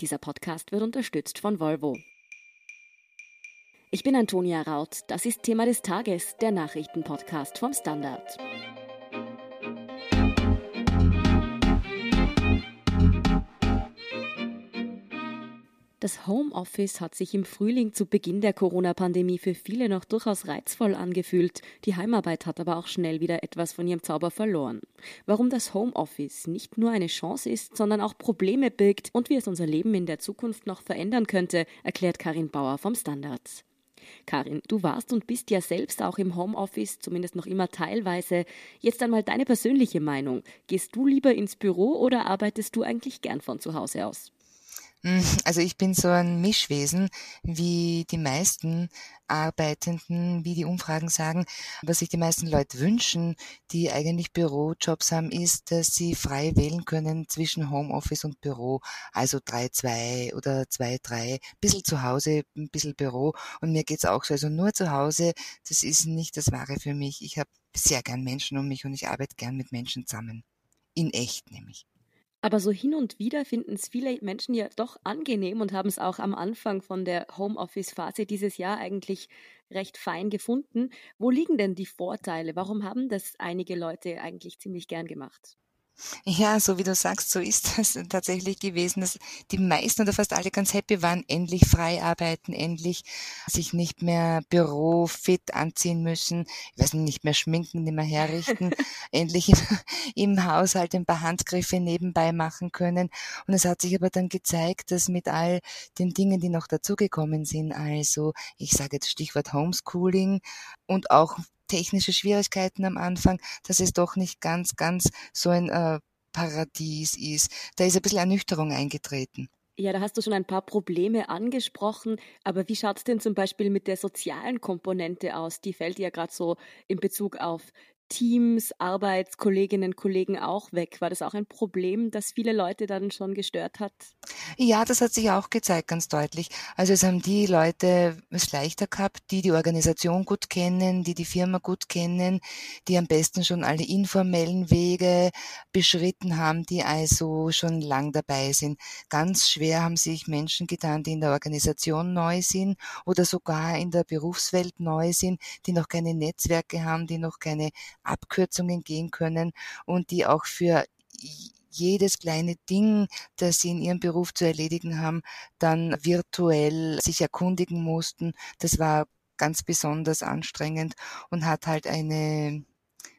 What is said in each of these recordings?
Dieser Podcast wird unterstützt von Volvo. Ich bin Antonia Raut. Das ist Thema des Tages, der Nachrichtenpodcast vom Standard. Das Homeoffice hat sich im Frühling zu Beginn der Corona-Pandemie für viele noch durchaus reizvoll angefühlt. Die Heimarbeit hat aber auch schnell wieder etwas von ihrem Zauber verloren. Warum das Homeoffice nicht nur eine Chance ist, sondern auch Probleme birgt und wie es unser Leben in der Zukunft noch verändern könnte, erklärt Karin Bauer vom Standard. Karin, du warst und bist ja selbst auch im Homeoffice, zumindest noch immer teilweise. Jetzt einmal deine persönliche Meinung. Gehst du lieber ins Büro oder arbeitest du eigentlich gern von zu Hause aus? Hm, also ich bin so ein Mischwesen, wie die meisten Arbeitenden, wie die Umfragen sagen. Was sich die meisten Leute wünschen, die eigentlich Bürojobs haben, ist, dass sie frei wählen können zwischen Homeoffice und Büro. Also 3-2 oder 2-3, bisschen zu Hause, ein bisschen Büro. Und mir geht's auch so. Also nur zu Hause, das ist nicht das Wahre für mich. Ich habe sehr gern Menschen um mich und ich arbeite gern mit Menschen zusammen. In echt nämlich. Aber so hin und wieder finden es viele Menschen ja doch angenehm und haben es auch am Anfang von der Homeoffice-Phase dieses Jahr eigentlich recht fein gefunden. Wo liegen denn die Vorteile? Warum haben das einige Leute eigentlich ziemlich gern gemacht? Ja, so wie du sagst, so ist das tatsächlich gewesen, dass die meisten oder fast alle ganz happy waren, endlich frei arbeiten, endlich sich nicht mehr bürofit anziehen müssen, ich weiß nicht, mehr schminken, nicht mehr herrichten, endlich im, im Haushalt ein paar Handgriffe nebenbei machen können. Und es hat sich aber dann gezeigt, dass mit all den Dingen, die noch dazugekommen sind, also ich sage jetzt Stichwort Homeschooling und auch technische Schwierigkeiten am Anfang, dass es doch nicht ganz, ganz so ein äh, Paradies ist. Da ist ein bisschen Ernüchterung eingetreten. Ja, da hast du schon ein paar Probleme angesprochen, aber wie schaut es denn zum Beispiel mit der sozialen Komponente aus? Die fällt ja gerade so in Bezug auf Teams, Arbeitskolleginnen, Kollegen auch weg? War das auch ein Problem, das viele Leute dann schon gestört hat? Ja, das hat sich auch gezeigt, ganz deutlich. Also es haben die Leute es leichter gehabt, die die Organisation gut kennen, die die Firma gut kennen, die am besten schon alle informellen Wege beschritten haben, die also schon lang dabei sind. Ganz schwer haben sich Menschen getan, die in der Organisation neu sind oder sogar in der Berufswelt neu sind, die noch keine Netzwerke haben, die noch keine Abkürzungen gehen können und die auch für jedes kleine Ding, das sie in ihrem Beruf zu erledigen haben, dann virtuell sich erkundigen mussten. Das war ganz besonders anstrengend und hat halt eine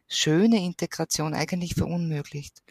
schöne Integration eigentlich verunmöglicht.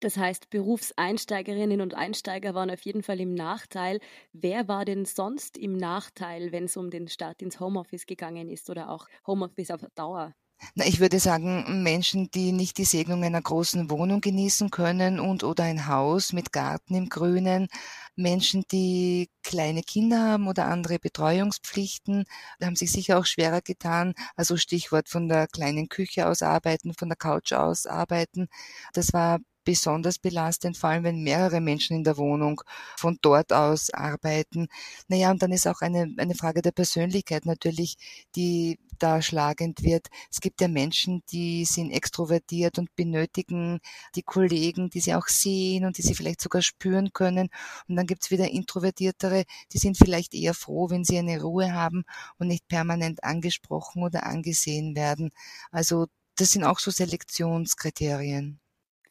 Das heißt, Berufseinsteigerinnen und Einsteiger waren auf jeden Fall im Nachteil. Wer war denn sonst im Nachteil, wenn es um den Start ins Homeoffice gegangen ist oder auch Homeoffice auf Dauer? Na, ich würde sagen, Menschen, die nicht die Segnung einer großen Wohnung genießen können und oder ein Haus mit Garten im Grünen, Menschen, die kleine Kinder haben oder andere Betreuungspflichten, haben sich sicher auch schwerer getan. Also Stichwort von der kleinen Küche aus arbeiten, von der Couch aus arbeiten. Das war besonders belastend, vor allem wenn mehrere Menschen in der Wohnung von dort aus arbeiten. Naja, und dann ist auch eine, eine Frage der Persönlichkeit natürlich, die da schlagend wird. Es gibt ja Menschen, die sind extrovertiert und benötigen die Kollegen, die sie auch sehen und die sie vielleicht sogar spüren können. Und dann gibt's wieder Introvertiertere, die sind vielleicht eher froh, wenn sie eine Ruhe haben und nicht permanent angesprochen oder angesehen werden. Also das sind auch so Selektionskriterien.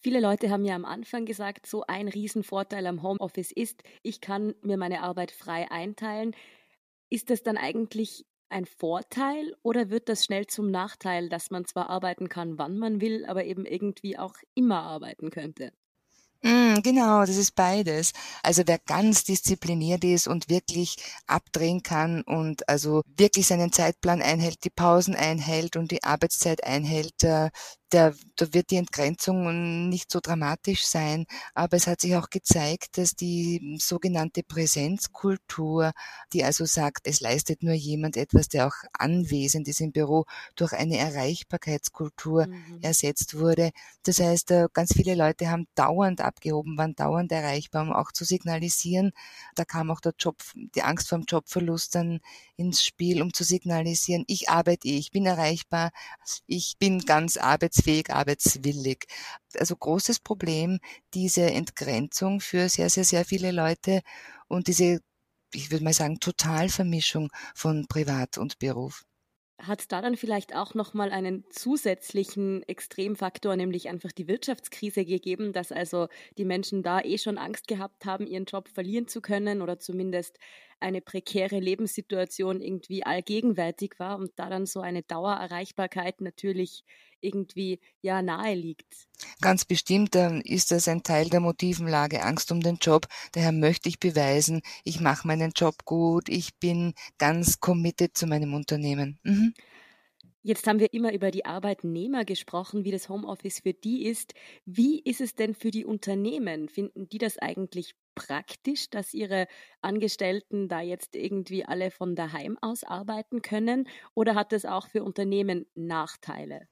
Viele Leute haben ja am Anfang gesagt, so ein Riesenvorteil am Homeoffice ist, ich kann mir meine Arbeit frei einteilen. Ist das dann eigentlich ein Vorteil oder wird das schnell zum Nachteil, dass man zwar arbeiten kann, wann man will, aber eben irgendwie auch immer arbeiten könnte? Mm, genau, das ist beides. Also wer ganz diszipliniert ist und wirklich abdrehen kann und also wirklich seinen Zeitplan einhält, die Pausen einhält und die Arbeitszeit einhält, äh, da wird die Entgrenzung nicht so dramatisch sein. Aber es hat sich auch gezeigt, dass die sogenannte Präsenzkultur, die also sagt, es leistet nur jemand etwas, der auch anwesend ist im Büro, durch eine Erreichbarkeitskultur mhm. ersetzt wurde. Das heißt, äh, ganz viele Leute haben dauernd abgehoben, waren dauernd erreichbar, um auch zu signalisieren. Da kam auch der Job, die Angst vor dem Jobverlust dann ins Spiel, um zu signalisieren, ich arbeite, ich bin erreichbar, ich bin ganz arbeitsfähig arbeitsfähig, arbeitswillig. Also großes Problem, diese Entgrenzung für sehr, sehr, sehr viele Leute und diese, ich würde mal sagen, Totalvermischung von Privat und Beruf. Hat es da dann vielleicht auch nochmal einen zusätzlichen Extremfaktor, nämlich einfach die Wirtschaftskrise gegeben, dass also die Menschen da eh schon Angst gehabt haben, ihren Job verlieren zu können oder zumindest eine prekäre Lebenssituation irgendwie allgegenwärtig war und da dann so eine Dauererreichbarkeit natürlich irgendwie ja nahe liegt. Ganz bestimmt dann ist das ein Teil der Motivenlage, Angst um den Job. Daher möchte ich beweisen, ich mache meinen Job gut, ich bin ganz committed zu meinem Unternehmen. Mhm. Jetzt haben wir immer über die Arbeitnehmer gesprochen, wie das Homeoffice für die ist. Wie ist es denn für die Unternehmen? Finden die das eigentlich praktisch, dass ihre Angestellten da jetzt irgendwie alle von daheim aus arbeiten können? Oder hat das auch für Unternehmen Nachteile?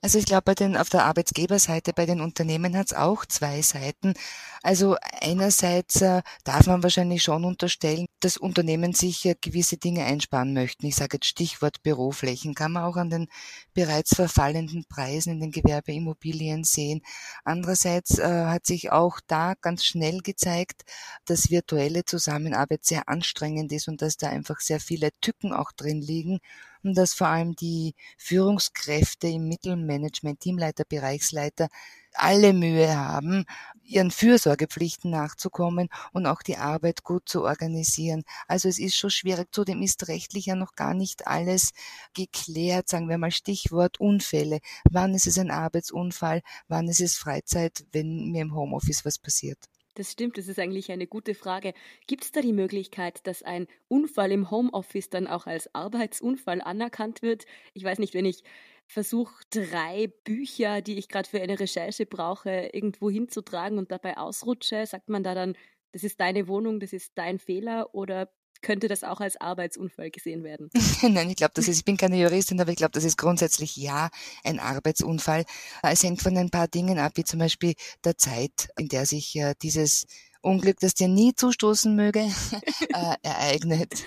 Also ich glaube, auf der Arbeitgeberseite, bei den Unternehmen hat es auch zwei Seiten. Also einerseits äh, darf man wahrscheinlich schon unterstellen, dass Unternehmen sich äh, gewisse Dinge einsparen möchten. Ich sage jetzt Stichwort Büroflächen, kann man auch an den bereits verfallenden Preisen in den Gewerbeimmobilien sehen. Andererseits äh, hat sich auch da ganz schnell gezeigt, dass virtuelle Zusammenarbeit sehr anstrengend ist und dass da einfach sehr viele Tücken auch drin liegen und dass vor allem die Führungskräfte im Mittelmanagement, Teamleiter, Bereichsleiter, alle Mühe haben, ihren Fürsorgepflichten nachzukommen und auch die Arbeit gut zu organisieren. Also es ist schon schwierig. Zudem ist rechtlich ja noch gar nicht alles geklärt. Sagen wir mal Stichwort Unfälle. Wann ist es ein Arbeitsunfall? Wann ist es Freizeit, wenn mir im Homeoffice was passiert? Das stimmt, das ist eigentlich eine gute Frage. Gibt es da die Möglichkeit, dass ein Unfall im Homeoffice dann auch als Arbeitsunfall anerkannt wird? Ich weiß nicht, wenn ich versuche, drei Bücher, die ich gerade für eine Recherche brauche, irgendwo hinzutragen und dabei ausrutsche, sagt man da dann, das ist deine Wohnung, das ist dein Fehler oder könnte das auch als Arbeitsunfall gesehen werden? Nein, ich glaube, das ist, ich bin keine Juristin, aber ich glaube, das ist grundsätzlich ja ein Arbeitsunfall. Es hängt von ein paar Dingen ab, wie zum Beispiel der Zeit, in der sich äh, dieses Unglück, das dir nie zustoßen möge, äh, ereignet.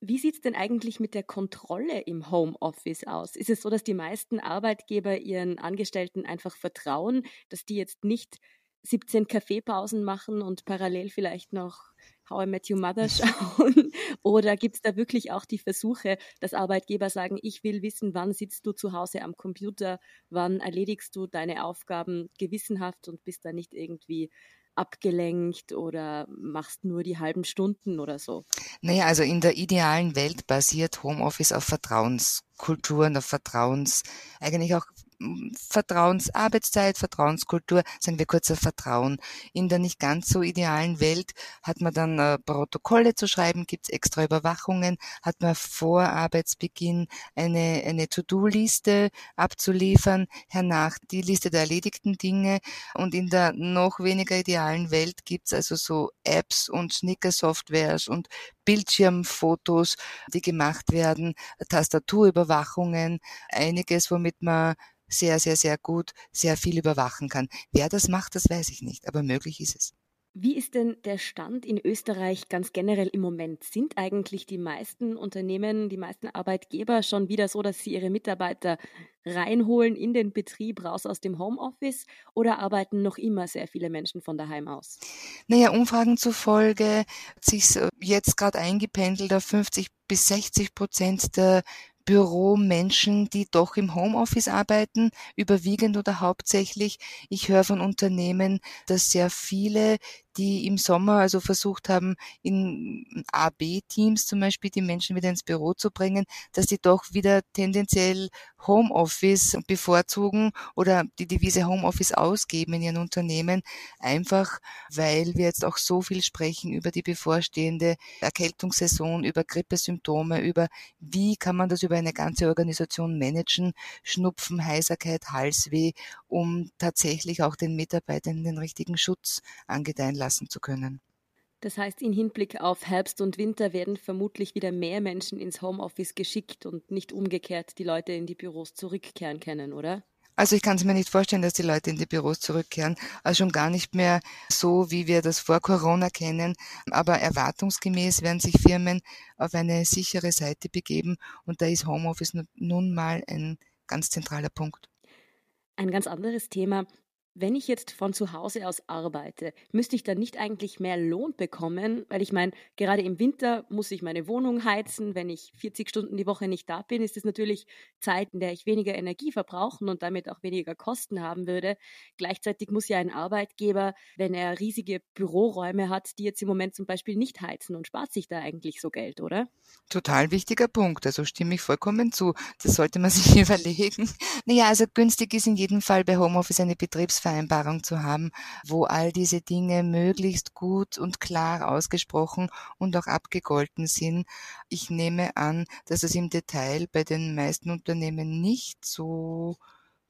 Wie sieht es denn eigentlich mit der Kontrolle im Homeoffice aus? Ist es so, dass die meisten Arbeitgeber ihren Angestellten einfach vertrauen, dass die jetzt nicht 17 Kaffeepausen machen und parallel vielleicht noch How I Met Your Mother schauen? Oder gibt es da wirklich auch die Versuche, dass Arbeitgeber sagen, ich will wissen, wann sitzt du zu Hause am Computer, wann erledigst du deine Aufgaben gewissenhaft und bist da nicht irgendwie abgelenkt oder machst nur die halben Stunden oder so? Naja, also in der idealen Welt basiert Homeoffice auf Vertrauenskulturen, auf Vertrauens, eigentlich auch Vertrauensarbeitszeit, Vertrauenskultur, sagen wir kurz Vertrauen. In der nicht ganz so idealen Welt hat man dann äh, Protokolle zu schreiben, gibt's extra Überwachungen, hat man vor Arbeitsbeginn eine, eine To-Do-Liste abzuliefern, hernach die Liste der erledigten Dinge und in der noch weniger idealen Welt gibt's also so Apps und Snicker-Softwares und Bildschirmfotos, die gemacht werden, Tastaturüberwachungen, einiges, womit man sehr, sehr, sehr gut sehr viel überwachen kann. Wer das macht, das weiß ich nicht, aber möglich ist es. Wie ist denn der Stand in Österreich ganz generell im Moment? Sind eigentlich die meisten Unternehmen, die meisten Arbeitgeber schon wieder so, dass sie ihre Mitarbeiter reinholen in den Betrieb, raus aus dem Homeoffice oder arbeiten noch immer sehr viele Menschen von daheim aus? Naja, Umfragen zufolge hat sich jetzt gerade eingependelt auf 50 bis 60 Prozent der Büromenschen, die doch im Homeoffice arbeiten, überwiegend oder hauptsächlich. Ich höre von Unternehmen, dass sehr viele die im Sommer also versucht haben, in A-B-Teams zum Beispiel die Menschen wieder ins Büro zu bringen, dass die doch wieder tendenziell Homeoffice bevorzugen oder die Devise Homeoffice ausgeben in ihren Unternehmen, einfach weil wir jetzt auch so viel sprechen über die bevorstehende Erkältungssaison, über Grippesymptome, über wie kann man das über eine ganze Organisation managen, Schnupfen, Heiserkeit, Halsweh, um tatsächlich auch den Mitarbeitern den richtigen Schutz angedeihen lassen lassen zu können. Das heißt, in Hinblick auf Herbst und Winter werden vermutlich wieder mehr Menschen ins Homeoffice geschickt und nicht umgekehrt die Leute in die Büros zurückkehren können, oder? Also ich kann es mir nicht vorstellen, dass die Leute in die Büros zurückkehren. Also schon gar nicht mehr so, wie wir das vor Corona kennen. Aber erwartungsgemäß werden sich Firmen auf eine sichere Seite begeben und da ist Homeoffice nun mal ein ganz zentraler Punkt. Ein ganz anderes Thema. Wenn ich jetzt von zu Hause aus arbeite, müsste ich dann nicht eigentlich mehr Lohn bekommen? Weil ich meine, gerade im Winter muss ich meine Wohnung heizen. Wenn ich 40 Stunden die Woche nicht da bin, ist es natürlich Zeit, in der ich weniger Energie verbrauchen und damit auch weniger Kosten haben würde. Gleichzeitig muss ja ein Arbeitgeber, wenn er riesige Büroräume hat, die jetzt im Moment zum Beispiel nicht heizen und spart sich da eigentlich so Geld, oder? Total wichtiger Punkt. Also stimme ich vollkommen zu. Das sollte man sich überlegen. Naja, also günstig ist in jedem Fall bei Homeoffice eine Betriebsvereinbarung Betriebsvereinbarung zu haben, wo all diese Dinge möglichst gut und klar ausgesprochen und auch abgegolten sind. Ich nehme an, dass es im Detail bei den meisten Unternehmen nicht so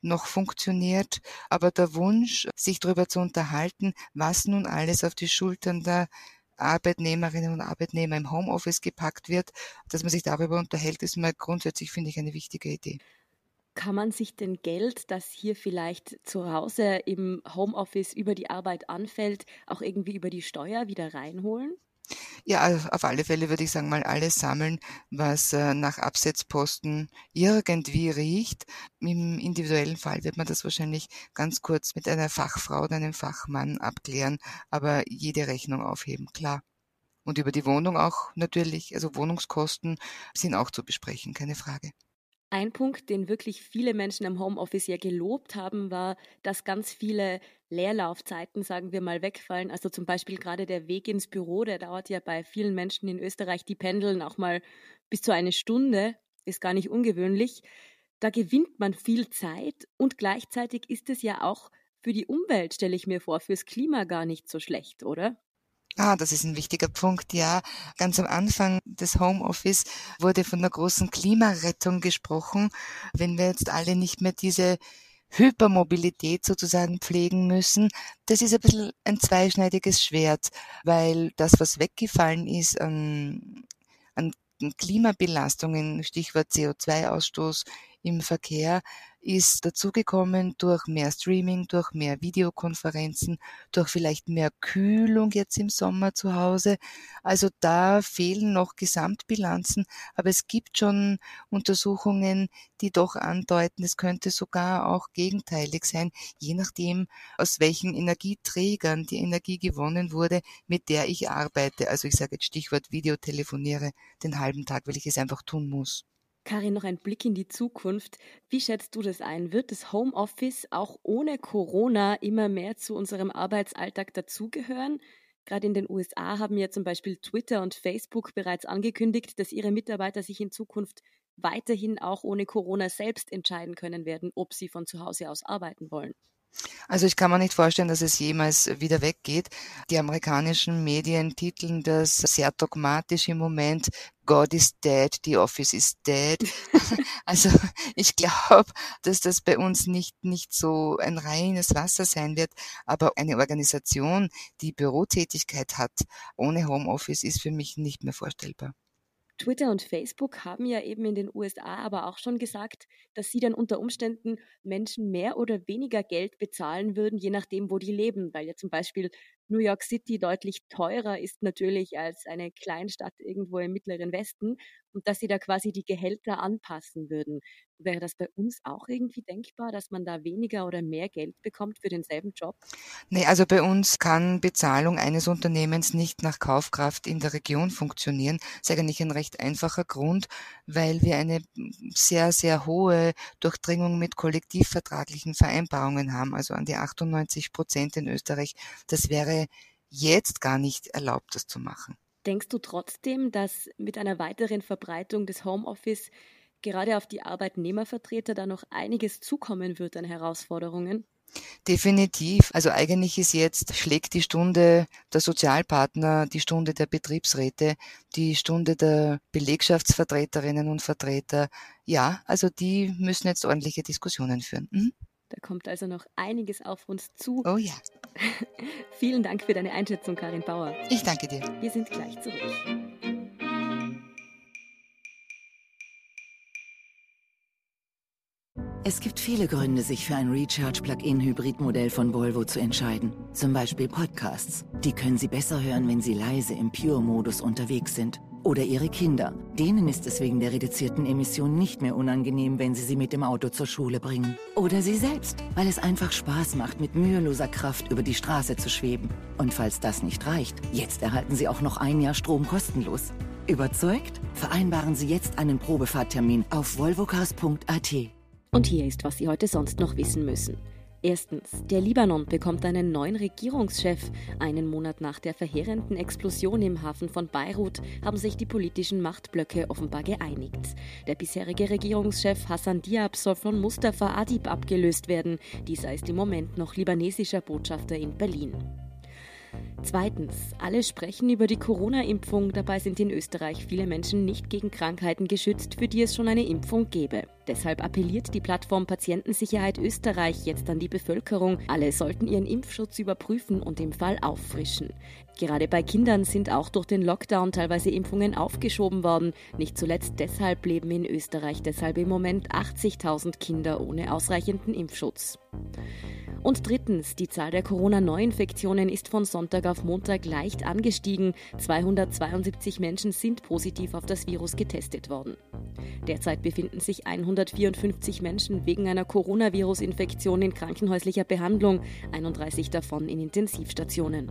noch funktioniert, aber der Wunsch, sich darüber zu unterhalten, was nun alles auf die Schultern der Arbeitnehmerinnen und Arbeitnehmer im Homeoffice gepackt wird, dass man sich darüber unterhält, ist mal grundsätzlich, finde ich, eine wichtige Idee. Kann man sich denn Geld, das hier vielleicht zu Hause im Homeoffice über die Arbeit anfällt, auch irgendwie über die Steuer wieder reinholen? Ja, auf alle Fälle würde ich sagen, mal alles sammeln, was äh, nach Absetzposten irgendwie riecht. Im individuellen Fall wird man das wahrscheinlich ganz kurz mit einer Fachfrau oder einem Fachmann abklären, aber jede Rechnung aufheben, klar. Und über die Wohnung auch natürlich, also Wohnungskosten sind auch zu besprechen, keine Frage. Ein Punkt, den wirklich viele Menschen im Homeoffice ja gelobt haben, war, dass ganz viele Leerlaufzeiten, sagen wir mal, wegfallen. Also zum Beispiel gerade der Weg ins Büro, der dauert ja bei vielen Menschen in Österreich, die pendeln auch mal bis zu eine Stunde, ist gar nicht ungewöhnlich. Da gewinnt man viel Zeit und gleichzeitig ist es ja auch für die Umwelt, stelle ich mir vor, fürs Klima gar nicht so schlecht, oder? Ah, das ist ein wichtiger Punkt, ja. Ganz am Anfang des Homeoffice wurde von der großen Klimarettung gesprochen. Wenn wir jetzt alle nicht mehr diese Hypermobilität sozusagen pflegen müssen, das ist ein bisschen ein zweischneidiges Schwert, weil das, was weggefallen ist an, an Klimabelastungen, Stichwort CO2-Ausstoß im Verkehr, ist dazugekommen durch mehr Streaming, durch mehr Videokonferenzen, durch vielleicht mehr Kühlung jetzt im Sommer zu Hause. Also da fehlen noch Gesamtbilanzen, aber es gibt schon Untersuchungen, die doch andeuten, es könnte sogar auch gegenteilig sein, je nachdem, aus welchen Energieträgern die Energie gewonnen wurde, mit der ich arbeite. Also ich sage jetzt Stichwort Videotelefoniere den halben Tag, weil ich es einfach tun muss. Karin, noch ein Blick in die Zukunft. Wie schätzt du das ein? Wird das Homeoffice auch ohne Corona immer mehr zu unserem Arbeitsalltag dazugehören? Gerade in den USA haben ja zum Beispiel Twitter und Facebook bereits angekündigt, dass ihre Mitarbeiter sich in Zukunft weiterhin auch ohne Corona selbst entscheiden können werden, ob sie von zu Hause aus arbeiten wollen. Also ich kann mir nicht vorstellen, dass es jemals wieder weggeht. Die amerikanischen Medien titeln das sehr dogmatisch im Moment. God is dead, the office is dead. also ich glaube, dass das bei uns nicht, nicht so ein reines Wasser sein wird. Aber eine Organisation, die Bürotätigkeit hat, ohne Homeoffice, ist für mich nicht mehr vorstellbar. Twitter und Facebook haben ja eben in den USA aber auch schon gesagt, dass sie dann unter Umständen Menschen mehr oder weniger Geld bezahlen würden, je nachdem, wo die leben, weil ja zum Beispiel New York City deutlich teurer ist natürlich als eine Kleinstadt irgendwo im mittleren Westen und dass sie da quasi die Gehälter anpassen würden. Wäre das bei uns auch irgendwie denkbar, dass man da weniger oder mehr Geld bekommt für denselben Job? Nee, also bei uns kann Bezahlung eines Unternehmens nicht nach Kaufkraft in der Region funktionieren. Das ist eigentlich ein recht einfacher Grund, weil wir eine sehr, sehr hohe Durchdringung mit kollektivvertraglichen Vereinbarungen haben, also an die 98 Prozent in Österreich. Das wäre jetzt gar nicht erlaubt, das zu machen. Denkst du trotzdem, dass mit einer weiteren Verbreitung des Homeoffice gerade auf die Arbeitnehmervertreter da noch einiges zukommen wird an Herausforderungen? Definitiv. Also eigentlich ist jetzt, schlägt die Stunde der Sozialpartner, die Stunde der Betriebsräte, die Stunde der Belegschaftsvertreterinnen und Vertreter. Ja, also die müssen jetzt ordentliche Diskussionen führen. Mhm. Da kommt also noch einiges auf uns zu. Oh ja. Vielen Dank für deine Einschätzung, Karin Bauer. Ich danke dir. Wir sind gleich zurück. Es gibt viele Gründe, sich für ein Recharge-Plug-in-Hybrid-Modell von Volvo zu entscheiden. Zum Beispiel Podcasts. Die können Sie besser hören, wenn Sie leise im Pure-Modus unterwegs sind Oder Ihre Kinder. Denen ist es wegen der reduzierten Emission nicht mehr unangenehm, wenn Sie sie mit dem Auto zur Schule bringen. Oder Sie selbst, weil es einfach Spaß macht, mit müheloser Kraft über die Straße zu schweben. Und falls das nicht reicht, jetzt erhalten Sie auch noch ein Jahr Strom kostenlos. Überzeugt? Vereinbaren Sie jetzt einen Probefahrttermin auf volvocars.at. Und hier ist, was Sie heute sonst noch wissen müssen. Erstens, der Libanon bekommt einen neuen Regierungschef. Einen Monat nach der verheerenden Explosion im Hafen von Beirut haben sich die politischen Machtblöcke offenbar geeinigt. Der bisherige Regierungschef Hassan Diab soll von Mustafa Adib abgelöst werden. Dieser ist im Moment noch libanesischer Botschafter in Berlin. Zweitens, alle sprechen über die Corona-Impfung, dabei sind in Österreich viele Menschen nicht gegen Krankheiten geschützt, für die es schon eine Impfung gäbe. Deshalb appelliert die Plattform Patientensicherheit Österreich jetzt an die Bevölkerung, alle sollten ihren Impfschutz überprüfen und im Fall auffrischen. Gerade bei Kindern sind auch durch den Lockdown teilweise Impfungen aufgeschoben worden. Nicht zuletzt deshalb leben in Österreich deshalb im Moment 80.000 Kinder ohne ausreichenden Impfschutz. Und drittens, die Zahl der Corona-Neuinfektionen ist von Sonntag auf Montag leicht angestiegen. 272 Menschen sind positiv auf das Virus getestet worden. Derzeit befinden sich 154 Menschen wegen einer Coronavirus-Infektion in krankenhäuslicher Behandlung, 31 davon in Intensivstationen.